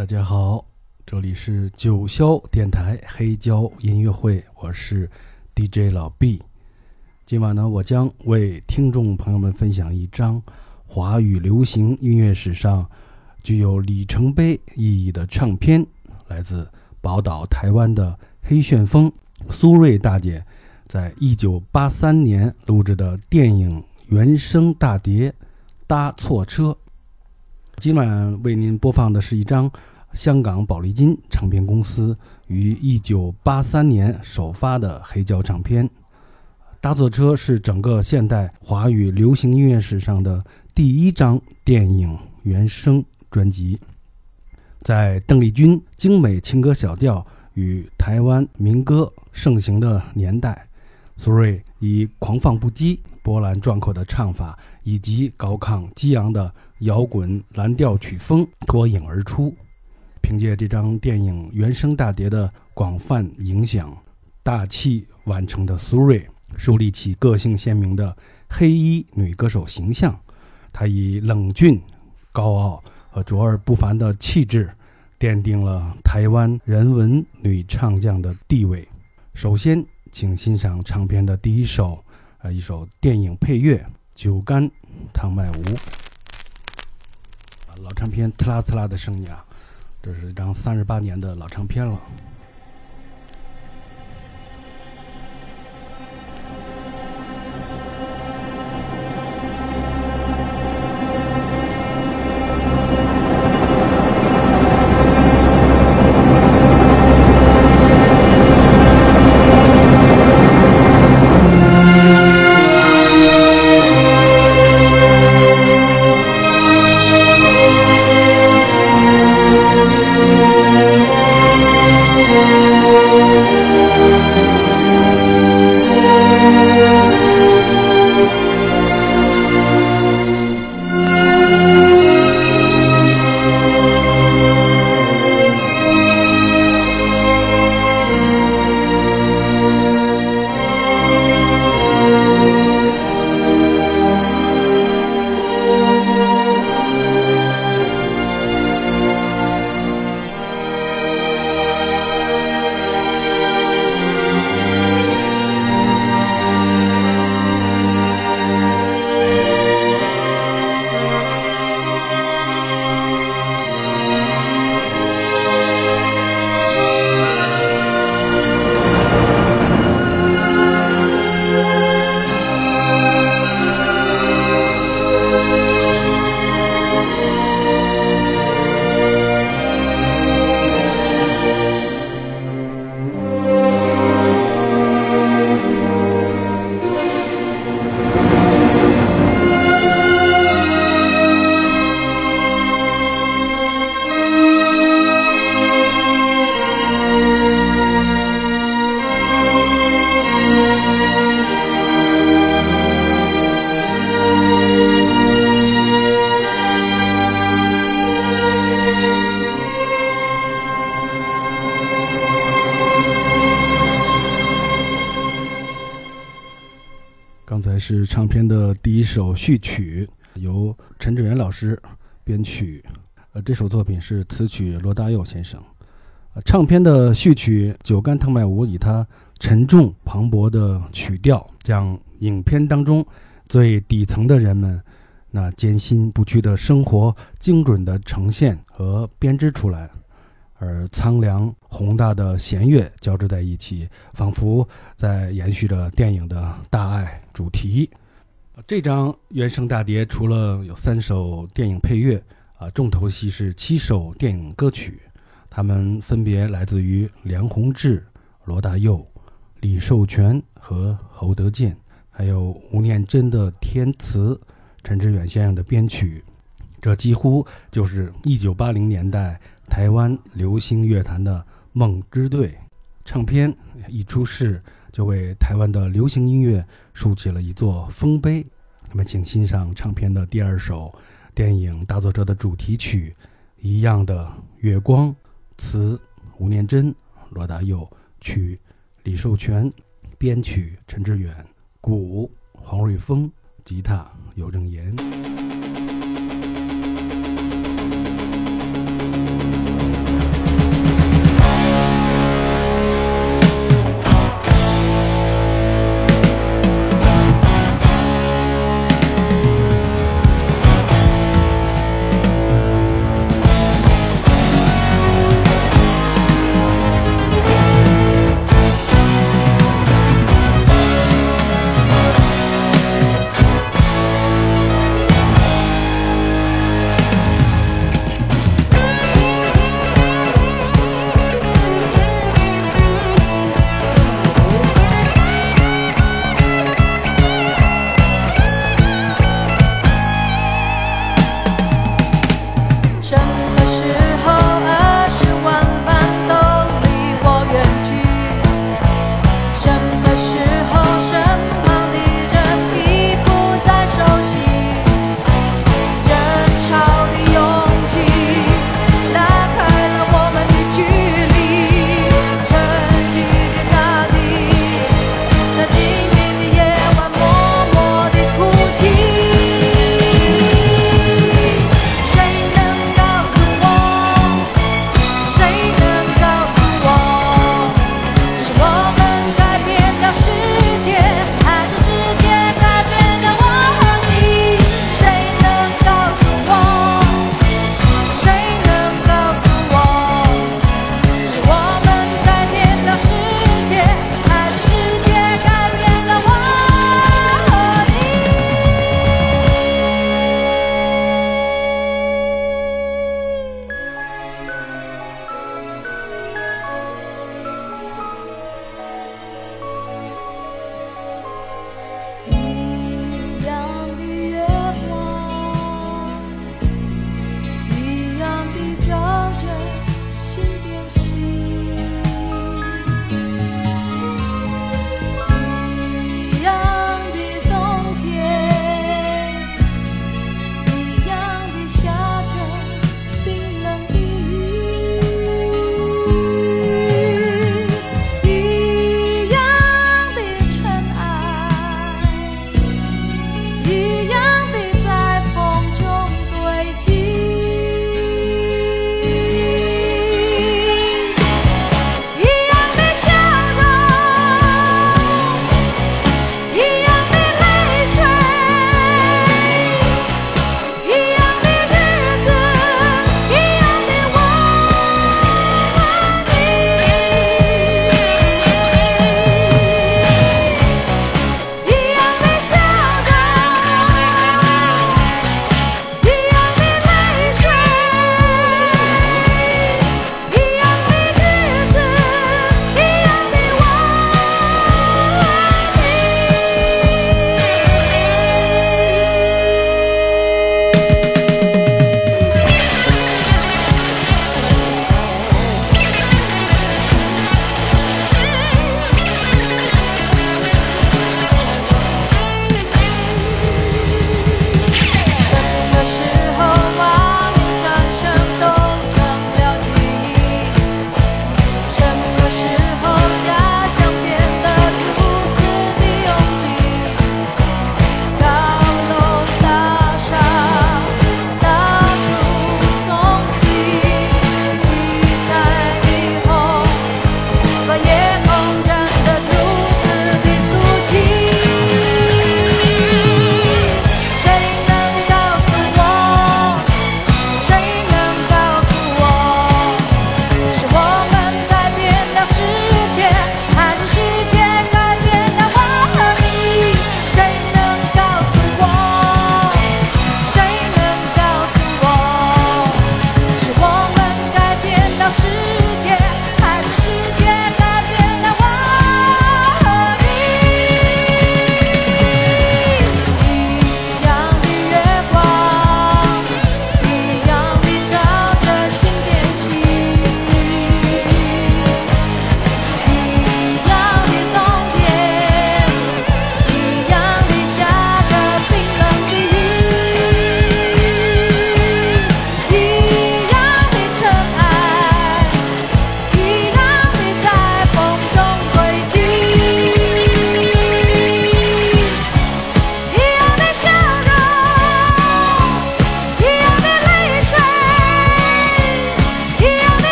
大家好，这里是九霄电台黑胶音乐会，我是 DJ 老 B。今晚呢，我将为听众朋友们分享一张华语流行音乐史上具有里程碑意义的唱片，来自宝岛台湾的黑旋风苏芮大姐在一九八三年录制的电影原声大碟《搭错车》。今晚为您播放的是一张香港宝丽金唱片公司于1983年首发的黑胶唱片。《搭错车》是整个现代华语流行音乐史上的第一张电影原声专辑。在邓丽君精美情歌小调与台湾民歌盛行的年代，苏芮以狂放不羁、波澜壮阔的唱法以及高亢激昂的摇滚蓝调曲风脱颖而出。凭借这张电影原声大碟的广泛影响，大器晚成的苏芮树立起个性鲜明的黑衣女歌手形象。她以冷峻、高傲和卓尔不凡的气质，奠定了台湾人文女唱将的地位。首先，请欣赏唱片的第一首，呃，一首电影配乐《酒干倘卖无》。老唱片呲啦呲啦的声音啊，这是一张三十八年的老唱片了。序曲，由陈志远老师编曲。呃，这首作品是词曲罗大佑先生。呃，唱片的序曲《酒干倘卖无》以它沉重磅礴的曲调，将影片当中最底层的人们那艰辛不屈的生活精准的呈现和编织出来。而苍凉宏大的弦乐交织在一起，仿佛在延续着电影的大爱主题。这张原声大碟除了有三首电影配乐，啊，重头戏是七首电影歌曲，它们分别来自于梁鸿志、罗大佑、李寿全和侯德健，还有吴念真的填词，陈志远先生的编曲。这几乎就是1980年代。台湾流行乐坛的梦之队，唱片一出世就为台湾的流行音乐竖起了一座丰碑。那么，请欣赏唱片的第二首电影《大作者》的主题曲《一样的月光》，词吴念真、罗大佑，曲李寿全，编曲陈志远，鼓黄瑞峰，吉他尤正言。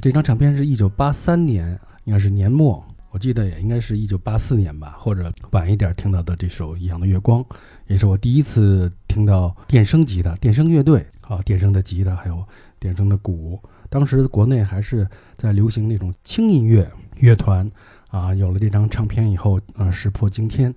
这张唱片是一九八三年，应该是年末，我记得也应该是一九八四年吧，或者晚一点听到的这首《一样的月光》，也是我第一次听到电声吉他、电声乐队啊，电声的吉他还有电声的鼓。当时国内还是在流行那种轻音乐乐团啊，有了这张唱片以后，啊，石破惊天。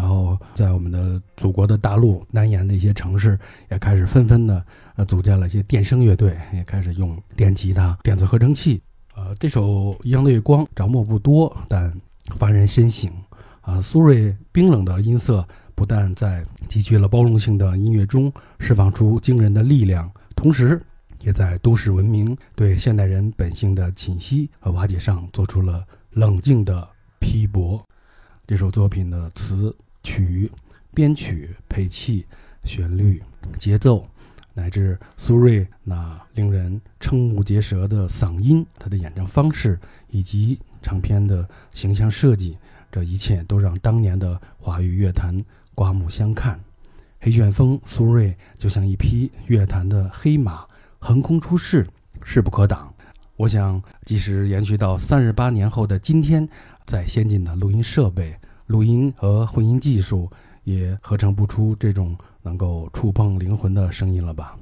然后，在我们的祖国的大陆南沿的一些城市，也开始纷纷的呃组建了一些电声乐队，也开始用电吉他、电子合成器。呃，这首《一样的月光》着墨不多，但发人深省。啊，苏芮冰冷的音色不但在极具了包容性的音乐中释放出惊人的力量，同时也在都市文明对现代人本性的侵袭和瓦解上做出了冷静的批驳。这首作品的词曲、编曲、配器、旋律、节奏，乃至苏芮那令人瞠目结舌的嗓音、他的演唱方式以及唱片的形象设计，这一切都让当年的华语乐坛刮目相看。黑旋风苏芮就像一匹乐坛的黑马，横空出世，势不可挡。我想，即使延续到三十八年后的今天。在先进的录音设备、录音和混音技术，也合成不出这种能够触碰灵魂的声音了吧？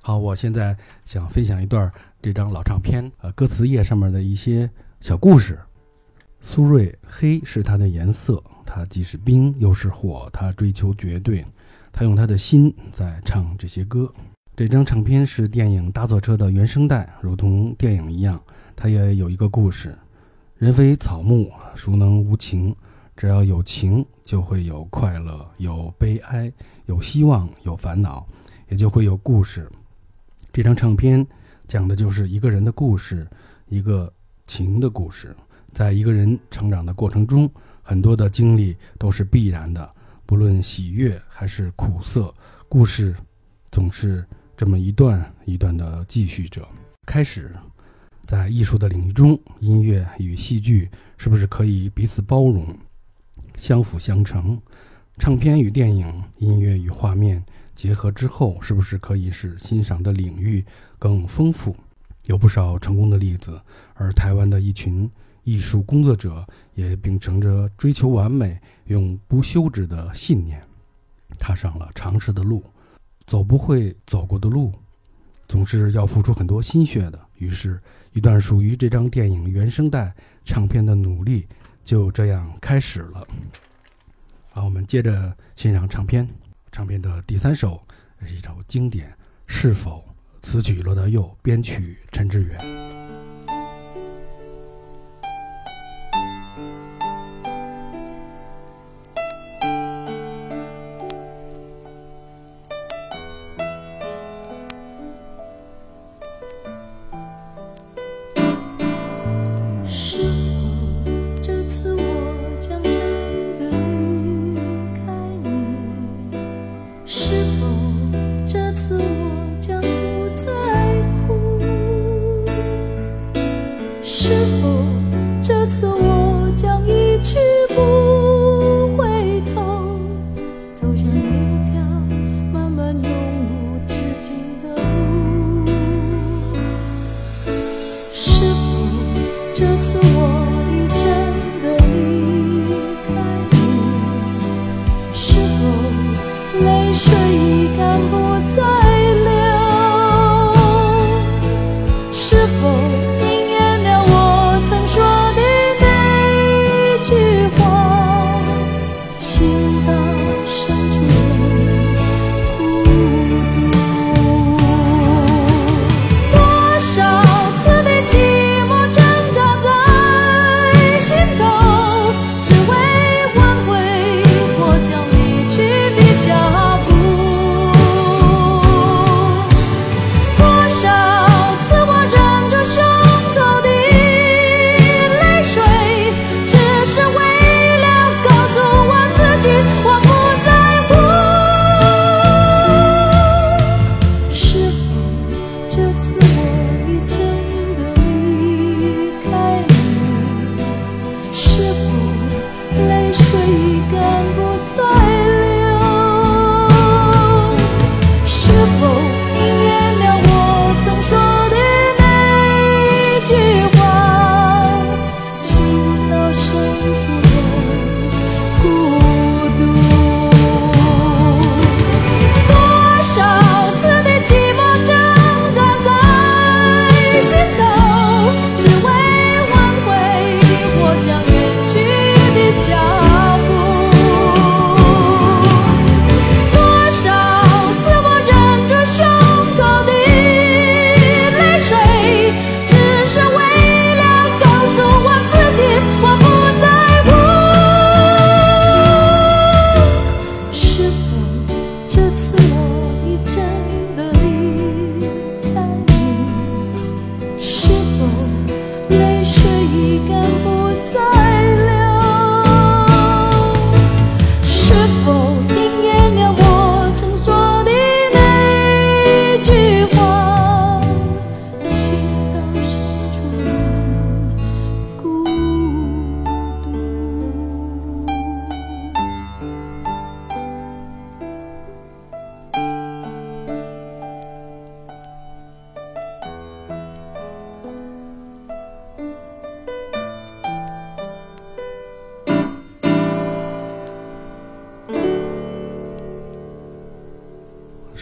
好，我现在想分享一段这张老唱片呃歌词页上面的一些小故事。苏芮，黑是他的颜色，他既是冰又是火，他追求绝对，他用他的心在唱这些歌。这张唱片是电影《大错车》的原声带，如同电影一样，它也有一个故事。人非草木，孰能无情？只要有情，就会有快乐，有悲哀，有希望，有烦恼，也就会有故事。这张唱片讲的就是一个人的故事，一个情的故事。在一个人成长的过程中，很多的经历都是必然的，不论喜悦还是苦涩，故事总是这么一段一段的继续着。开始。在艺术的领域中，音乐与戏剧是不是可以彼此包容、相辅相成？唱片与电影、音乐与画面结合之后，是不是可以使欣赏的领域更丰富？有不少成功的例子，而台湾的一群艺术工作者也秉承着追求完美、永不休止的信念，踏上了尝试的路，走不会走过的路。总是要付出很多心血的。于是，一段属于这张电影原声带唱片的努力就这样开始了。好，我们接着欣赏唱片。唱片的第三首是一首经典，《是否》，词曲罗德佑，编曲陈志远。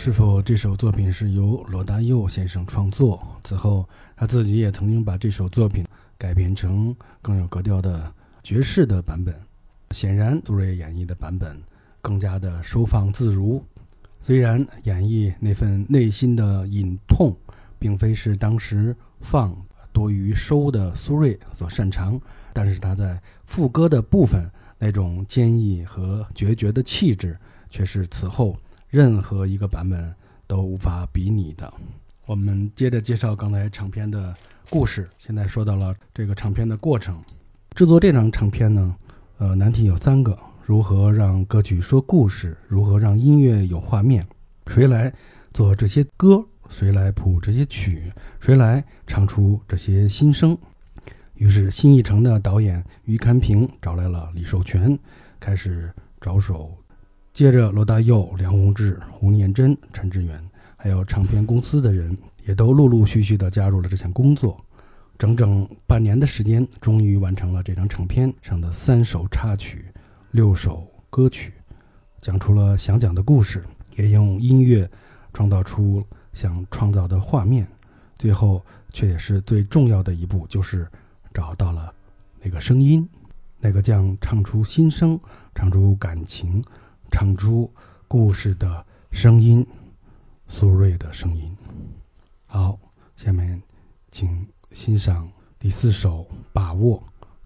是否这首作品是由罗大佑先生创作？此后他自己也曾经把这首作品改编成更有格调的爵士的版本。显然，苏芮演绎的版本更加的收放自如。虽然演绎那份内心的隐痛，并非是当时放多于收的苏芮所擅长，但是他在副歌的部分那种坚毅和决绝的气质，却是此后。任何一个版本都无法比拟的。我们接着介绍刚才唱片的故事。现在说到了这个唱片的过程。制作这张唱片呢，呃，难题有三个：如何让歌曲说故事？如何让音乐有画面？谁来做这些歌？谁来谱这些曲？谁来唱出这些心声？于是，新艺城的导演于堪平找来了李寿全，开始着手。接着，罗大佑、梁鸿志、吴念真、陈志远，还有唱片公司的人，也都陆陆续续地加入了这项工作。整整半年的时间，终于完成了这张唱片上的三首插曲、六首歌曲，讲出了想讲的故事，也用音乐创造出想创造的画面。最后，却也是最重要的一步，就是找到了那个声音，那个将唱出心声、唱出感情。唱出故事的声音，苏芮的声音。好，下面请欣赏第四首《把握》，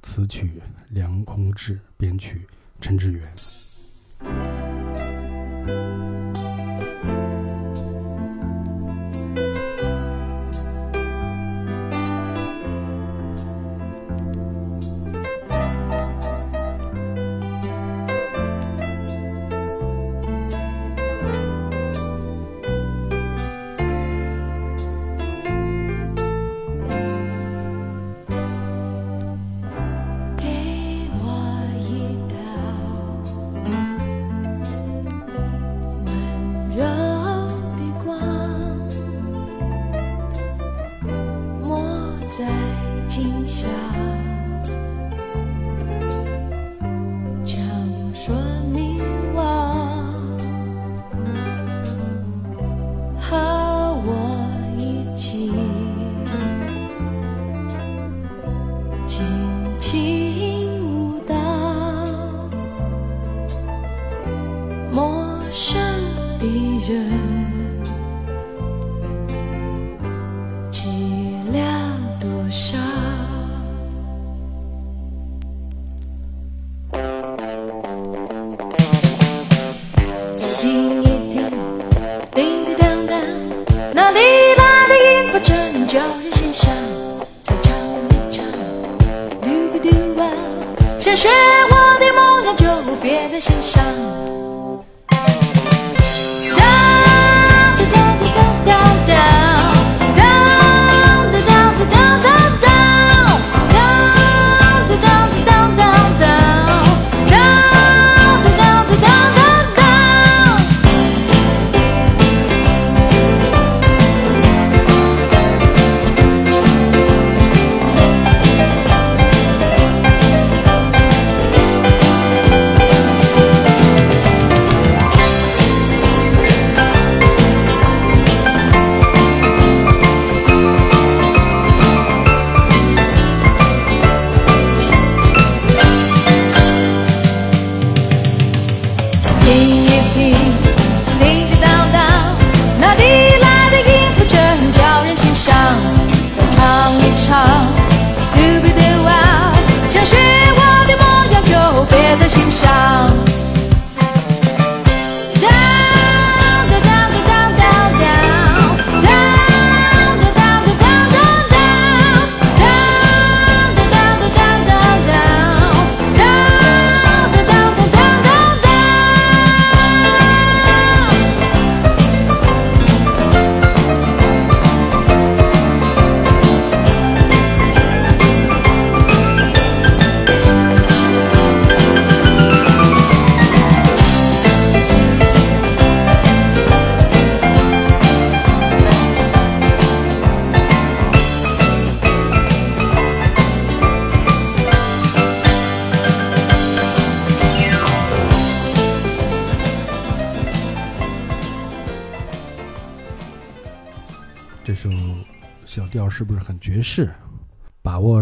词曲梁鸿志，编曲陈志远。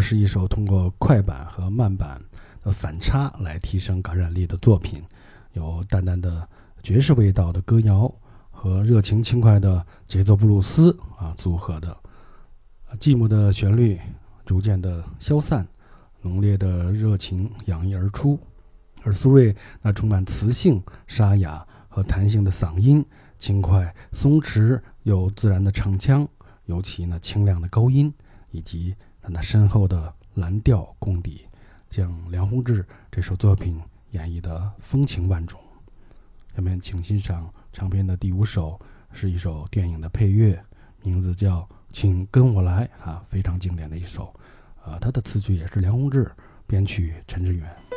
是一首通过快板和慢板的反差来提升感染力的作品，有淡淡的爵士味道的歌谣和热情轻快的节奏布鲁斯啊组合的，寂寞的旋律逐渐的消散，浓烈的热情洋溢而出，而苏芮那充满磁性、沙哑和弹性的嗓音，轻快松弛又自然的唱腔，尤其那清亮的高音以及。他那深厚的蓝调功底，将梁鸿志这首作品演绎得风情万种。下面请欣赏唱片的第五首，是一首电影的配乐，名字叫《请跟我来》啊，非常经典的一首。啊，他的词曲也是梁鸿志，编曲陈志远。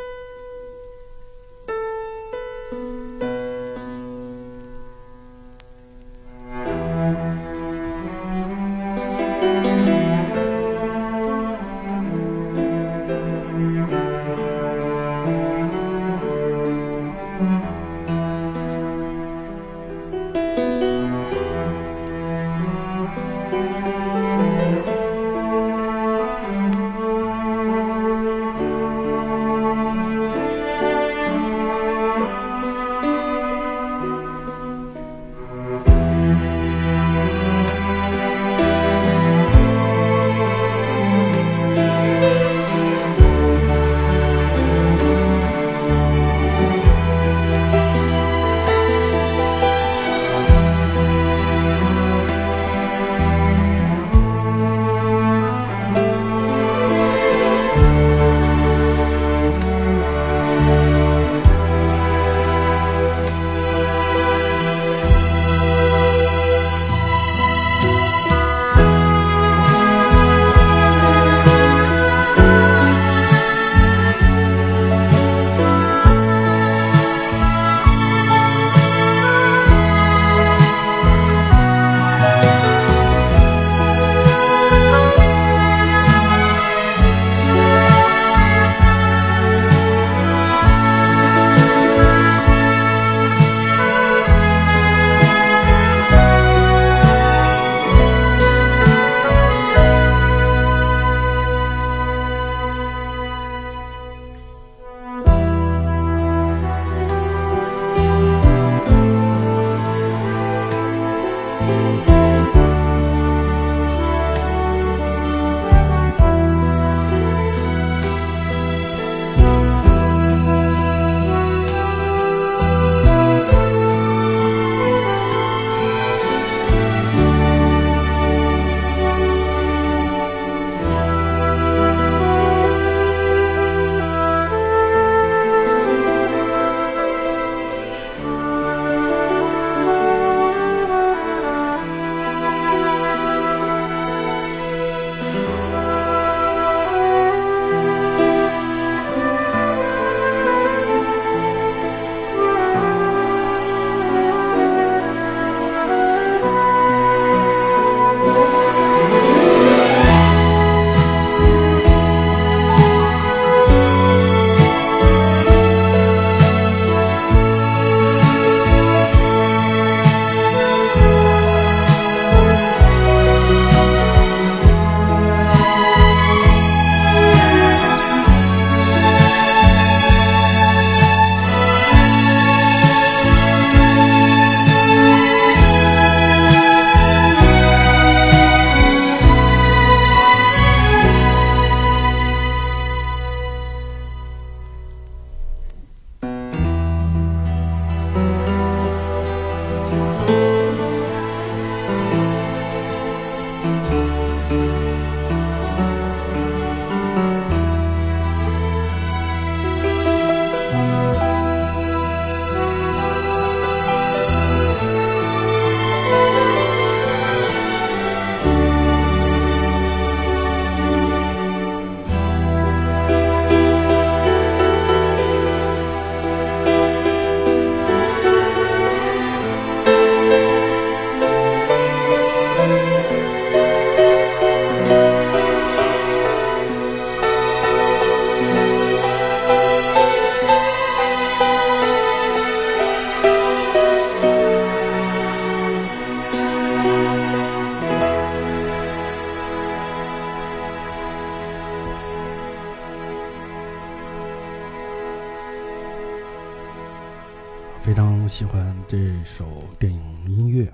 喜欢这首电影音乐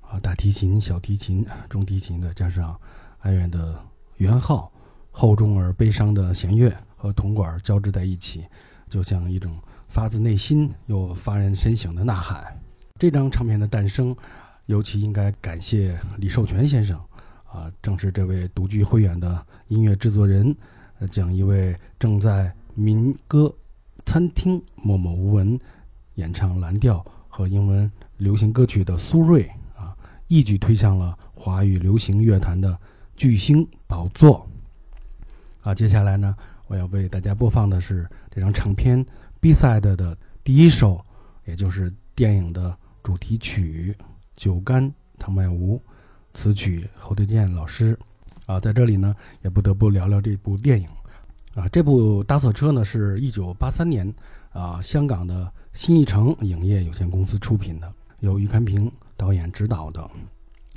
啊，大提琴、小提琴、中提琴的，加上哀怨的圆号、厚重而悲伤的弦乐和铜管交织在一起，就像一种发自内心又发人深省的呐喊。这张唱片的诞生，尤其应该感谢李寿全先生啊，正是这位独具慧眼的音乐制作人，将一位正在民歌餐厅默默无闻。演唱蓝调和英文流行歌曲的苏芮啊，一举推向了华语流行乐坛的巨星宝座。啊，接下来呢，我要为大家播放的是这张唱片《B-side》的第一首，也就是电影的主题曲《酒干倘卖无》，词曲侯德健老师。啊，在这里呢，也不得不聊聊这部电影。啊，这部《搭错车》呢，是一九八三年啊，香港的。新艺城影业有限公司出品的，由于堪平导演执导的，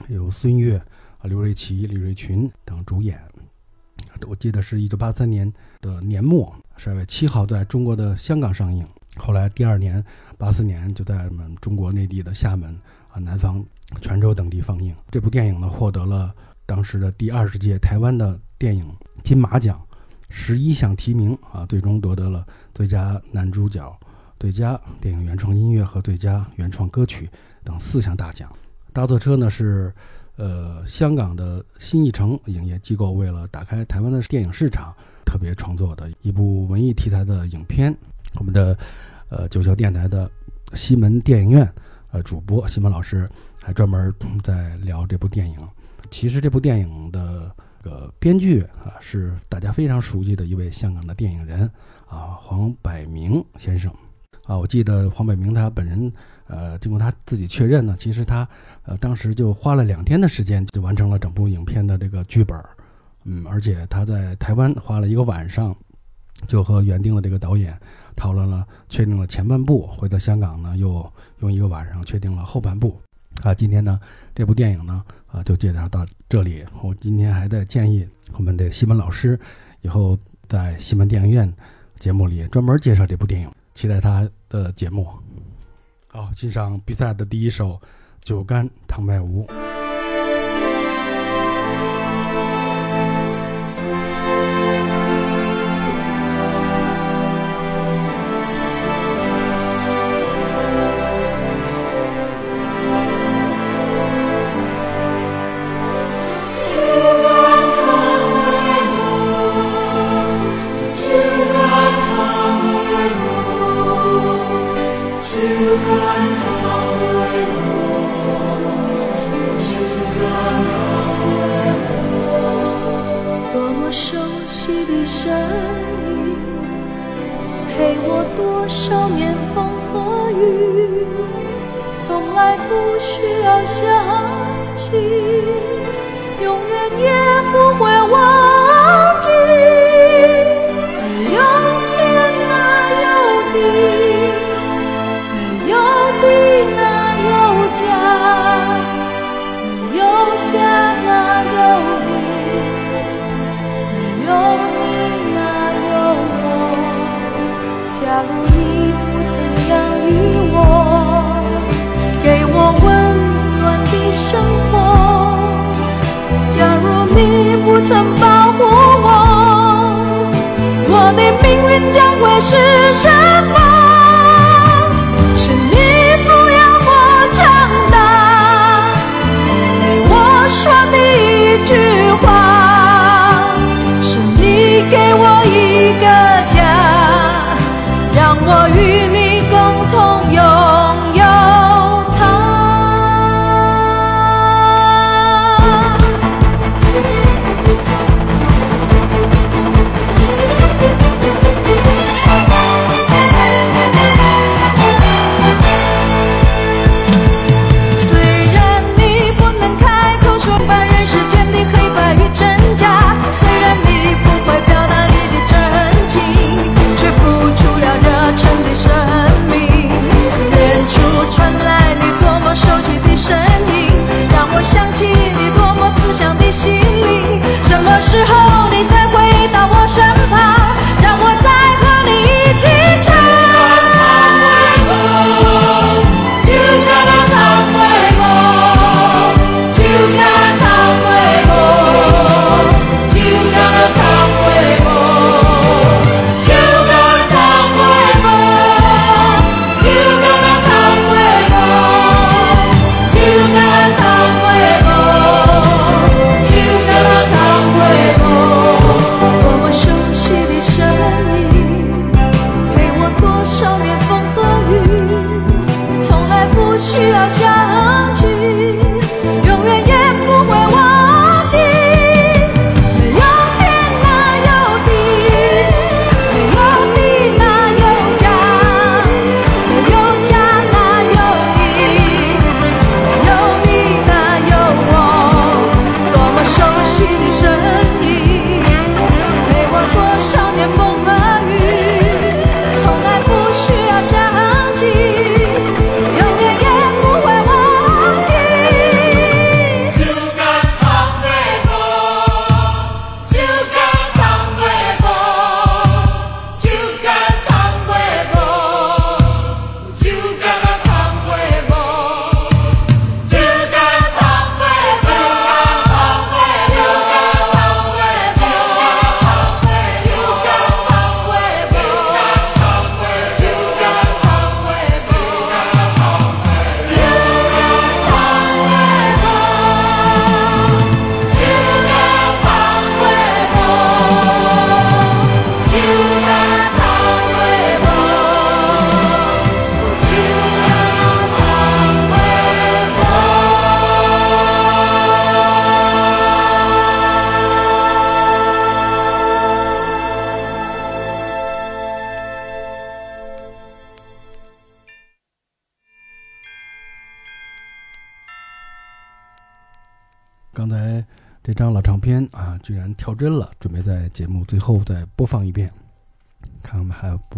由孙越、啊刘瑞琦、李瑞群等主演。我记得是一九八三年的年末十二月七号在中国的香港上映，后来第二年八四年就在我们中国内地的厦门、啊南方、泉州等地放映。这部电影呢获得了当时的第二十届台湾的电影金马奖十一项提名，啊最终夺得了最佳男主角。最佳电影原创音乐和最佳原创歌曲等四项大奖。搭错车呢是，呃，香港的新艺城影业机构为了打开台湾的电影市场，特别创作的一部文艺题材的影片。我们的，呃，九霄电台的西门电影院，呃，主播西门老师还专门在聊这部电影。其实这部电影的个编剧啊，是大家非常熟悉的一位香港的电影人啊，黄百鸣先生。啊，我记得黄百鸣他本人，呃，经过他自己确认呢，其实他，呃，当时就花了两天的时间就完成了整部影片的这个剧本，嗯，而且他在台湾花了一个晚上，就和原定的这个导演讨论了，确定了前半部，回到香港呢，又用一个晚上确定了后半部。啊，今天呢，这部电影呢，啊，就介绍到这里。我今天还在建议我们的西门老师，以后在西门电影院节目里专门介绍这部电影。期待他的节目。好，欣赏比赛的第一首《酒干倘卖无》。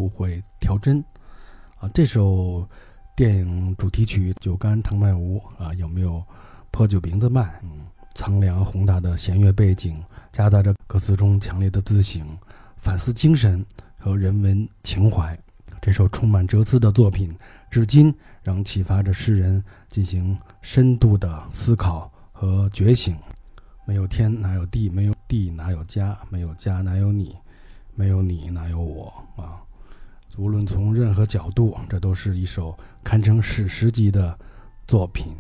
会调帧啊。这首电影主题曲《酒干倘卖无》啊，有没有破酒瓶子卖？嗯，苍凉宏大的弦乐背景，夹杂着歌词中强烈的自省、反思精神和人文情怀。这首充满哲思的作品，至今仍启发着世人进行深度的思考和觉醒。没有天哪有地，没有地哪有家，没有家哪有你，没有你哪有我啊！无论从任何角度，这都是一首堪称史诗级的作品。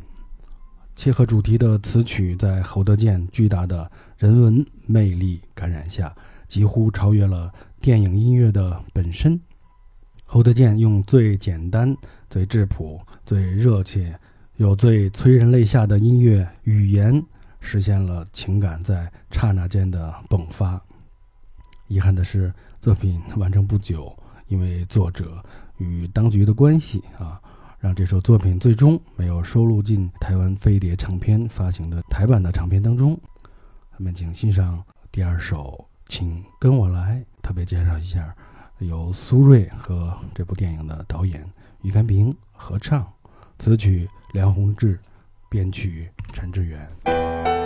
切合主题的词曲，在侯德健巨大的人文魅力感染下，几乎超越了电影音乐的本身。侯德健用最简单、最质朴、最热切又最催人泪下的音乐语言，实现了情感在刹那间的迸发。遗憾的是，作品完成不久，因为作者与当局的关系啊，让这首作品最终没有收录进台湾飞碟唱片发行的台版的唱片当中。咱们请欣赏第二首，请跟我来，特别介绍一下。由苏芮和这部电影的导演于甘平合唱，词曲梁鸿志，编曲陈志远。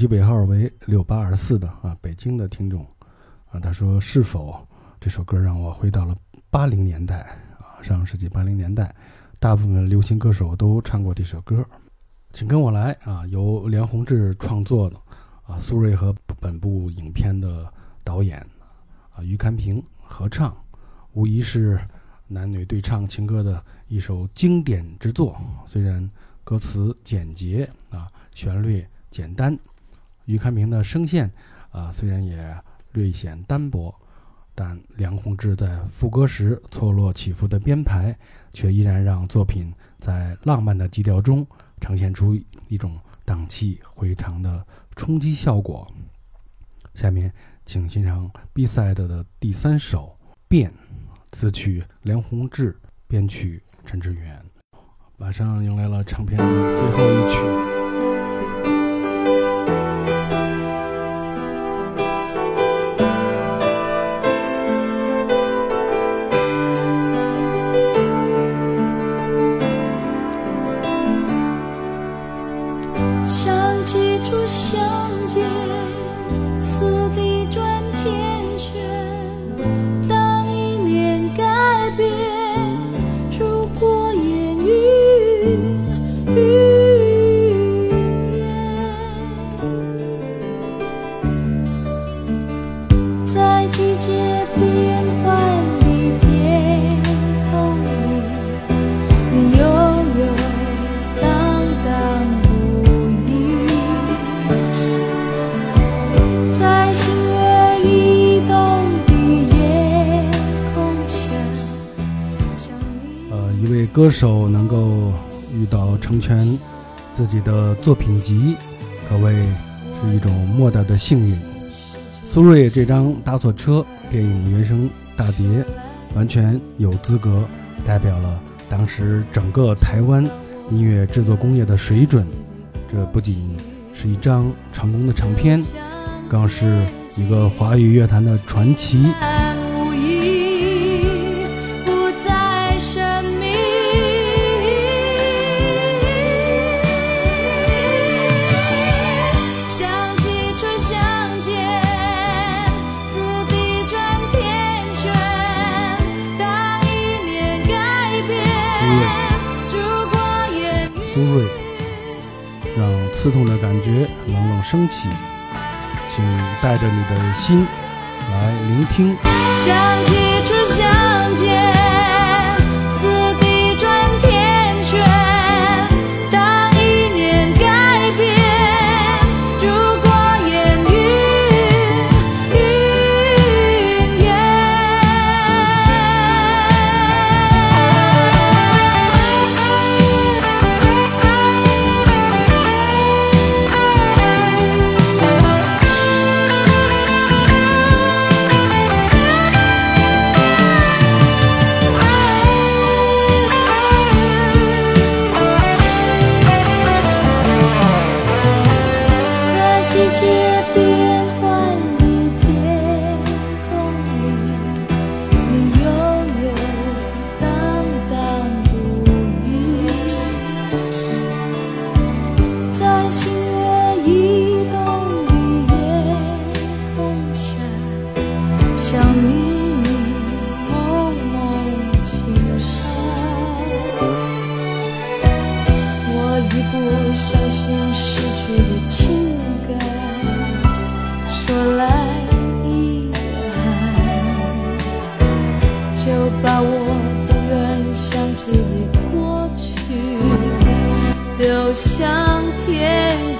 机尾号为六八二四的啊，北京的听众啊，他说是否这首歌让我回到了八零年代啊，上世纪八零年代，大部分流行歌手都唱过这首歌。请跟我来啊，由梁宏志创作的啊，苏芮和本部影片的导演啊于堪平合唱。无疑是男女对唱情歌的一首经典之作。虽然歌词简洁啊，旋律简单，于开平的声线啊，虽然也略显单薄，但梁鸿志在副歌时错落起伏的编排，却依然让作品在浪漫的基调中呈现出一种荡气回肠的冲击效果。下面，请欣赏 B-side 的第三首《变》。词曲梁鸿志，编曲陈志远。马上迎来了唱片的最后一曲。的幸运。苏芮这张《搭错车》电影原声大碟，完全有资格代表了当时整个台湾音乐制作工业的水准。这不仅是一张成功的唱片，更是一个华语乐坛的传奇。升起，请带着你的心来聆听。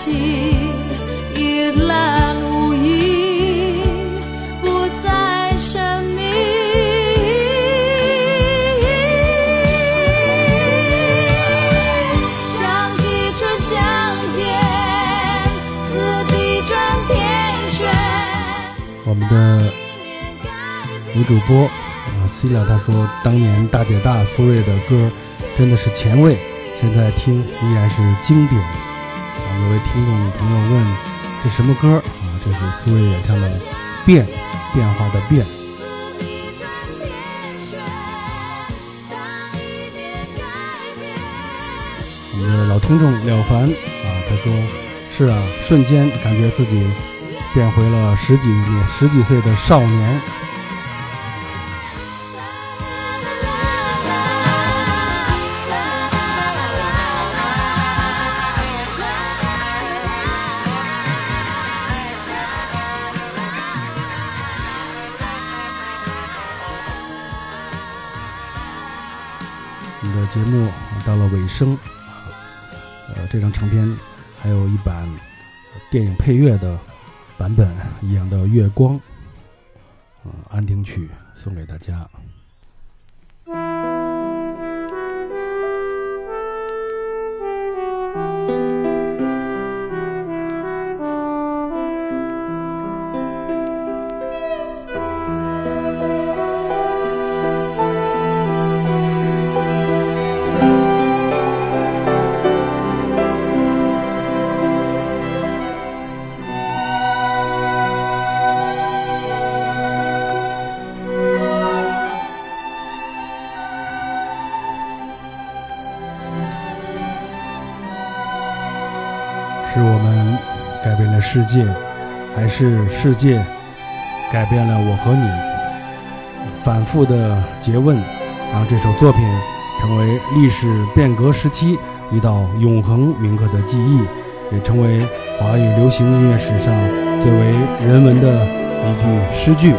初相见。女主播啊，Celia 她说，当年大姐大苏芮的歌真的是前卫，现在听依然是经典。一位听众朋友问这什么歌啊？这是苏芮演唱的《变》，变化的变。我们的老听众了凡啊，他说：“是啊，瞬间感觉自己变回了十几、十几岁的少年。”生》啊，呃，这张唱片还有一版电影配乐的版本，《一样的月光》，嗯，安定曲送给大家。界，还是世界改变了我和你？反复的诘问，让这首作品成为历史变革时期一道永恒铭刻的记忆，也成为华语流行音乐史上最为人文的一句诗句。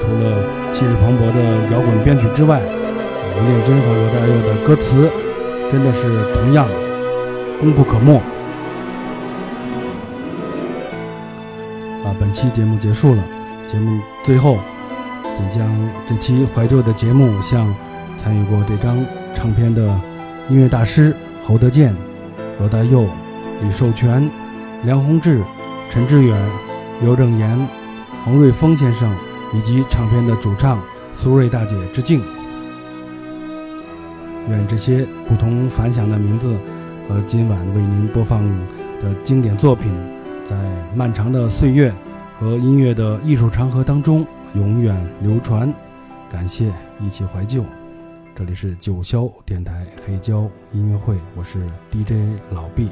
除了气势磅礴的摇滚编曲之外，吴念真和罗大佑的歌词真的是同样功不可没。本期节目结束了。节目最后，仅将这期怀旧的节目向参与过这张唱片的音乐大师侯德健、罗大佑、李寿全、梁宏志、陈志远、刘正言、洪瑞峰先生以及唱片的主唱苏芮大姐致敬。愿这些不同凡响的名字和今晚为您播放的经典作品。在漫长的岁月和音乐的艺术长河当中永远流传。感谢一起怀旧，这里是九霄电台黑胶音乐会，我是 DJ 老毕，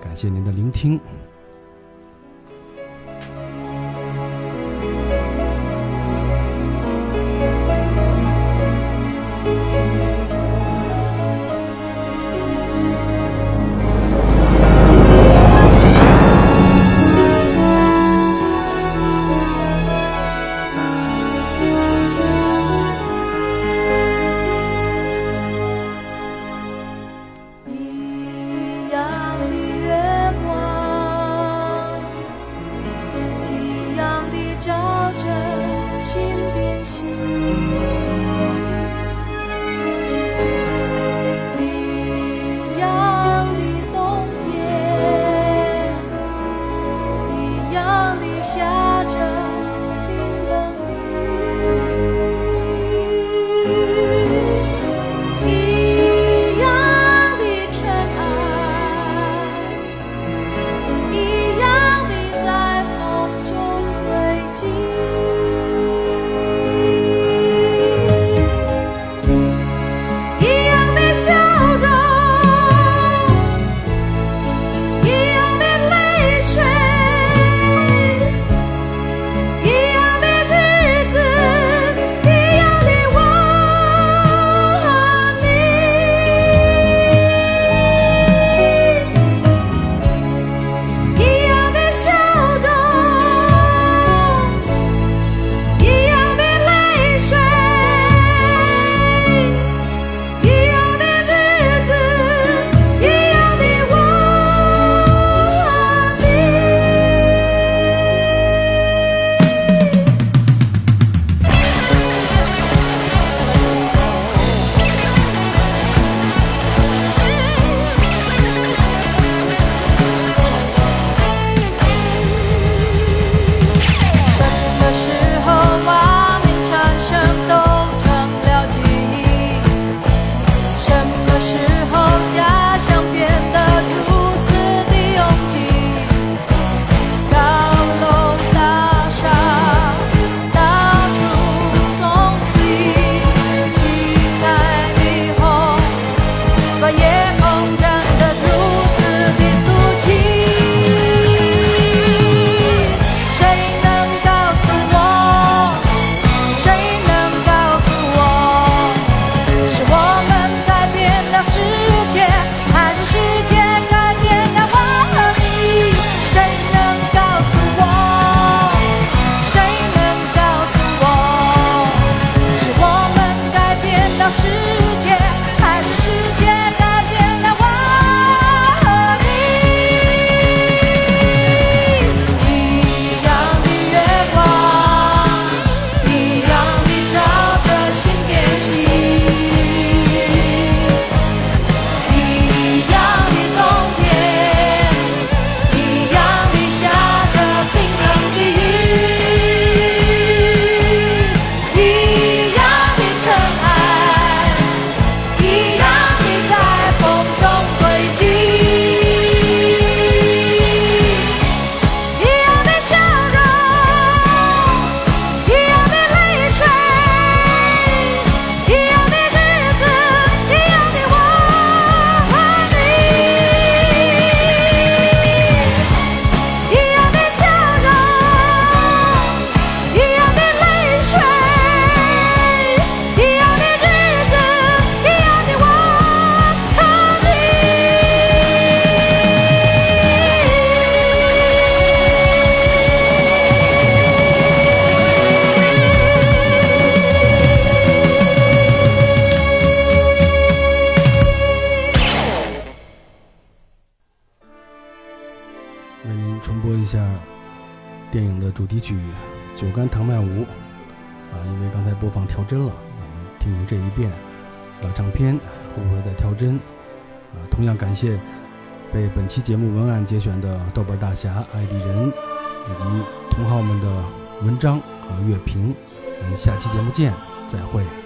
感谢您的聆听。节目文案节选的豆瓣大侠爱迪人以及同好们的文章和乐评，我们下期节目见，再会。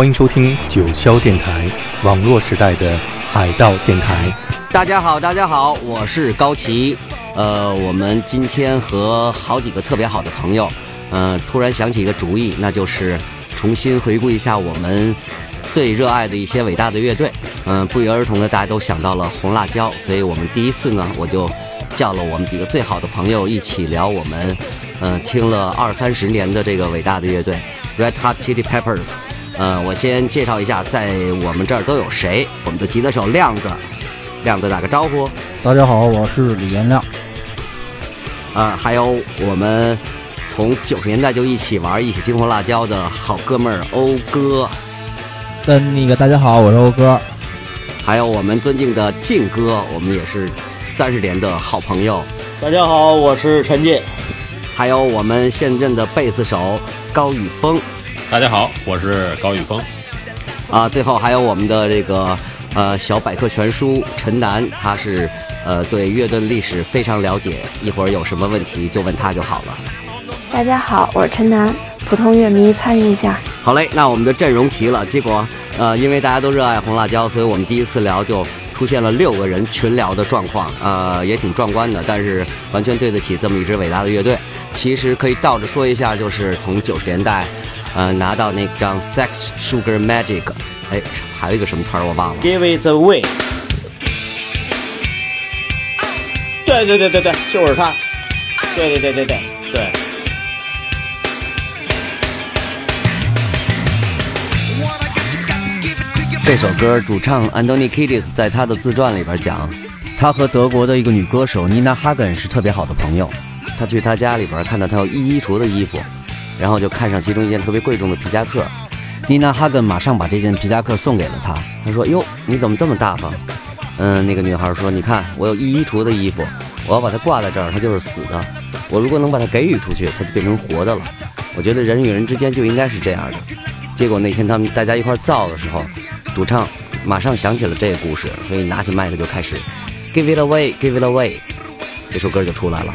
欢迎收听九霄电台网络时代的海盗电台。大家好大家好我是高奇。呃我们今天和好几个特别好的朋友嗯突然想起一个主意那就是重新回顾一下我们最热爱的一些伟大的乐队。嗯不约而同的大家都想到了红辣椒所以我们第一次呢我就叫了我们几个最好的朋友一起聊我们嗯听了二三十年的这个伟大的乐队 red hot chili peppers 呃，我先介绍一下，在我们这儿都有谁。我们的吉他手亮子，亮子打个招呼。大家好，我是李延亮。啊、还有我们从九十年代就一起玩、一起听红辣椒的好哥们儿欧哥，嗯那个大家好，我是欧哥。还有我们尊敬的靖哥，我们也是三十年的好朋友。大家好，我是陈进。还有我们现任的贝斯手高宇峰大家好，我是高宇峰。啊，最后还有我们的这个呃小百科全书陈楠，他是呃对乐队历史非常了解，一会儿有什么问题就问他就好了。大家好，我是陈楠，普通乐迷参与一下。好嘞，那我们的阵容齐了，结果呃因为大家都热爱红辣椒，所以我们第一次聊就出现了六个人群聊的状况，呃也挺壮观的，但是完全对得起这么一支伟大的乐队。其实可以倒着说一下，就是从九十年代。呃，拿到那张《Sex Sugar Magic》，哎，还有一个什么词儿我忘了。Give it away。对对对对对，就是他。对对对对对对。这首歌主唱 Anthony Kiedis 在他的自传里边讲，他和德国的一个女歌手妮娜哈根是特别好的朋友。他去她家里边看到她有一衣橱的衣服，然后就看上其中一件特别贵重的皮夹克。妮娜哈根马上把这件皮夹克送给了他。他说：“哟，你怎么这么大方？”嗯，那个女孩说：“你看，我有一衣橱的衣服，我要把它挂在这儿，它就是死的。我如果能把它给予出去，它就变成活的了。我觉得人与人之间就应该是这样的。”结果那天他们大家一块造的时候，主唱马上想起了这个故事，所以拿起麦克就开始 “Give it away, give it away”，这首歌就出来了。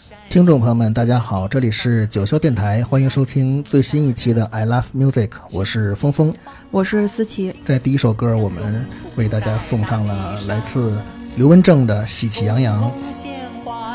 听众朋友们，大家好，这里是九霄电台，欢迎收听最新一期的 I Love Music，我是峰峰。我是思琪，在第一首歌，我们为大家送上了来自刘文正的《喜气洋洋》。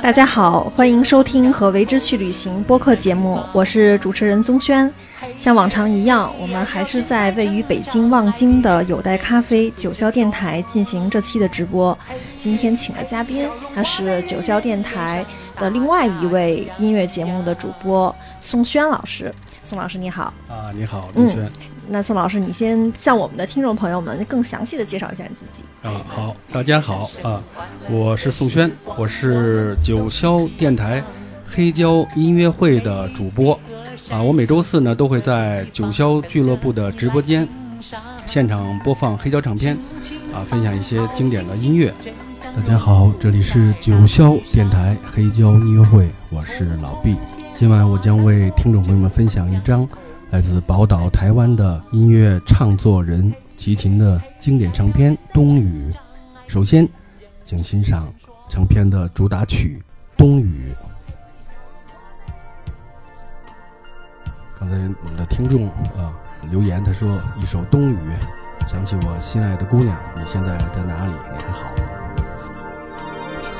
大家好，欢迎收听和为之去旅行播客节目，我是主持人宗轩。像往常一样，我们还是在位于北京望京的有待咖啡九霄电台进行这期的直播。今天请的嘉宾，他是九霄电台的另外一位音乐节目的主播宋轩老师。宋老师你好，啊，你好，嗯林轩。那宋老师你先向我们的听众朋友们更详细的介绍一下你自己。啊，好，大家好啊，我是宋轩，我是九霄电台黑胶音乐会的主播啊，我每周四呢都会在九霄俱乐部的直播间现场播放黑胶唱片啊，分享一些经典的音乐。大家好，这里是九霄电台黑胶音乐会，我是老毕。今晚我将为听众朋友们分享一张来自宝岛台湾的音乐唱作人齐秦的经典唱片《冬雨》。首先，请欣赏唱片的主打曲《冬雨》。刚才我们的听众啊留言，他说一首《冬雨》，想起我心爱的姑娘，你现在在哪里？你还好吗？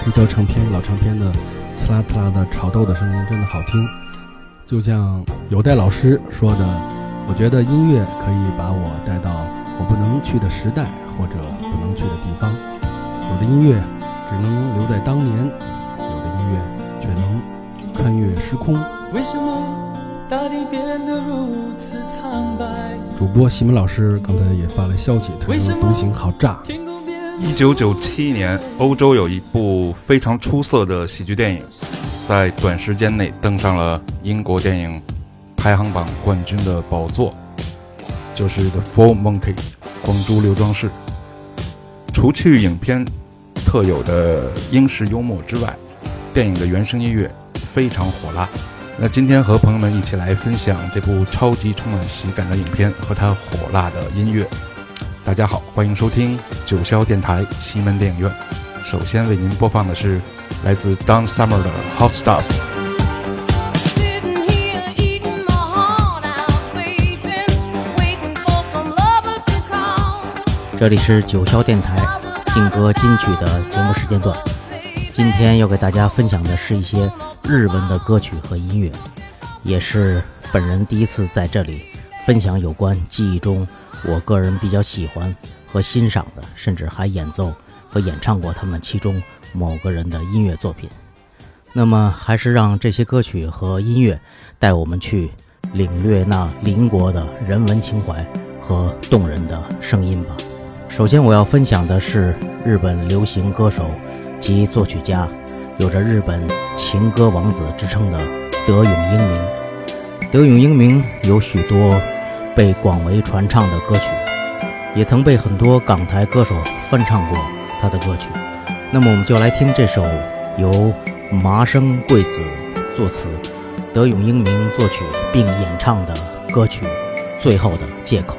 黑胶唱片、老唱片的刺啦刺啦的炒豆的声音真的好听，就像有代老师说的，我觉得音乐可以把我带到我不能去的时代或者不能去的地方。有的音乐只能留在当年，有的音乐却能穿越时空。为什么大地变得如此苍白？主播西门老师刚才也发来消息，他说《独行》好炸。一九九七年，欧洲有一部非常出色的喜剧电影，在短时间内登上了英国电影排行榜冠军的宝座，就是《The Four Monkeys》黄猪刘壮士。除去影片特有的英式幽默之外，电影的原声音乐非常火辣。那今天和朋友们一起来分享这部超级充满喜感的影片和它火辣的音乐。大家好，欢迎收听九霄电台西门电影院。首先为您播放的是来自 Don Summer 的《Hot Stuff》。Sitting here eating my heart out, waiting, waiting for 这里是九霄电台劲歌金曲的节目时间段。今天要给大家分享的是一些日文的歌曲和音乐，也是本人第一次在这里分享有关记忆中我个人比较喜欢和欣赏的，甚至还演奏和演唱过他们其中某个人的音乐作品。那么，还是让这些歌曲和音乐带我们去领略那邻国的人文情怀和动人的声音吧。首先，我要分享的是日本流行歌手及作曲家，有着日本情歌王子之称的德永英明。德永英明有许多被广为传唱的歌曲，也曾被很多港台歌手翻唱过他的歌曲。那么，我们就来听这首由麻生贵子作词、德永英明作曲并演唱的歌曲《最后的借口》。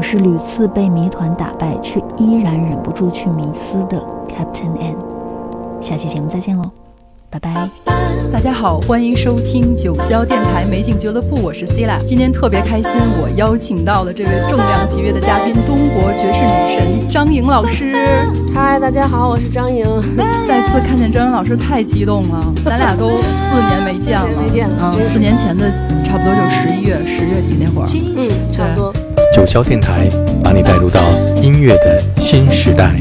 我是屡次被谜团打败，却依然忍不住去迷思的 Captain N。下期节目再见喽。拜拜。大家好，欢迎收听九霄电台美景俱乐部，我是 c i l a 今天特别开心，我邀请到了这位重量级别的嘉宾，中国爵士女神张颖老师。嗨，大家好，我是张颖。再次看见张颖老师，太激动了，咱俩都四年没见了，没见啊，四年前的差不多就是十一月、十月底那会儿，嗯，差不多。九霄电台把你带入到音乐的新时代。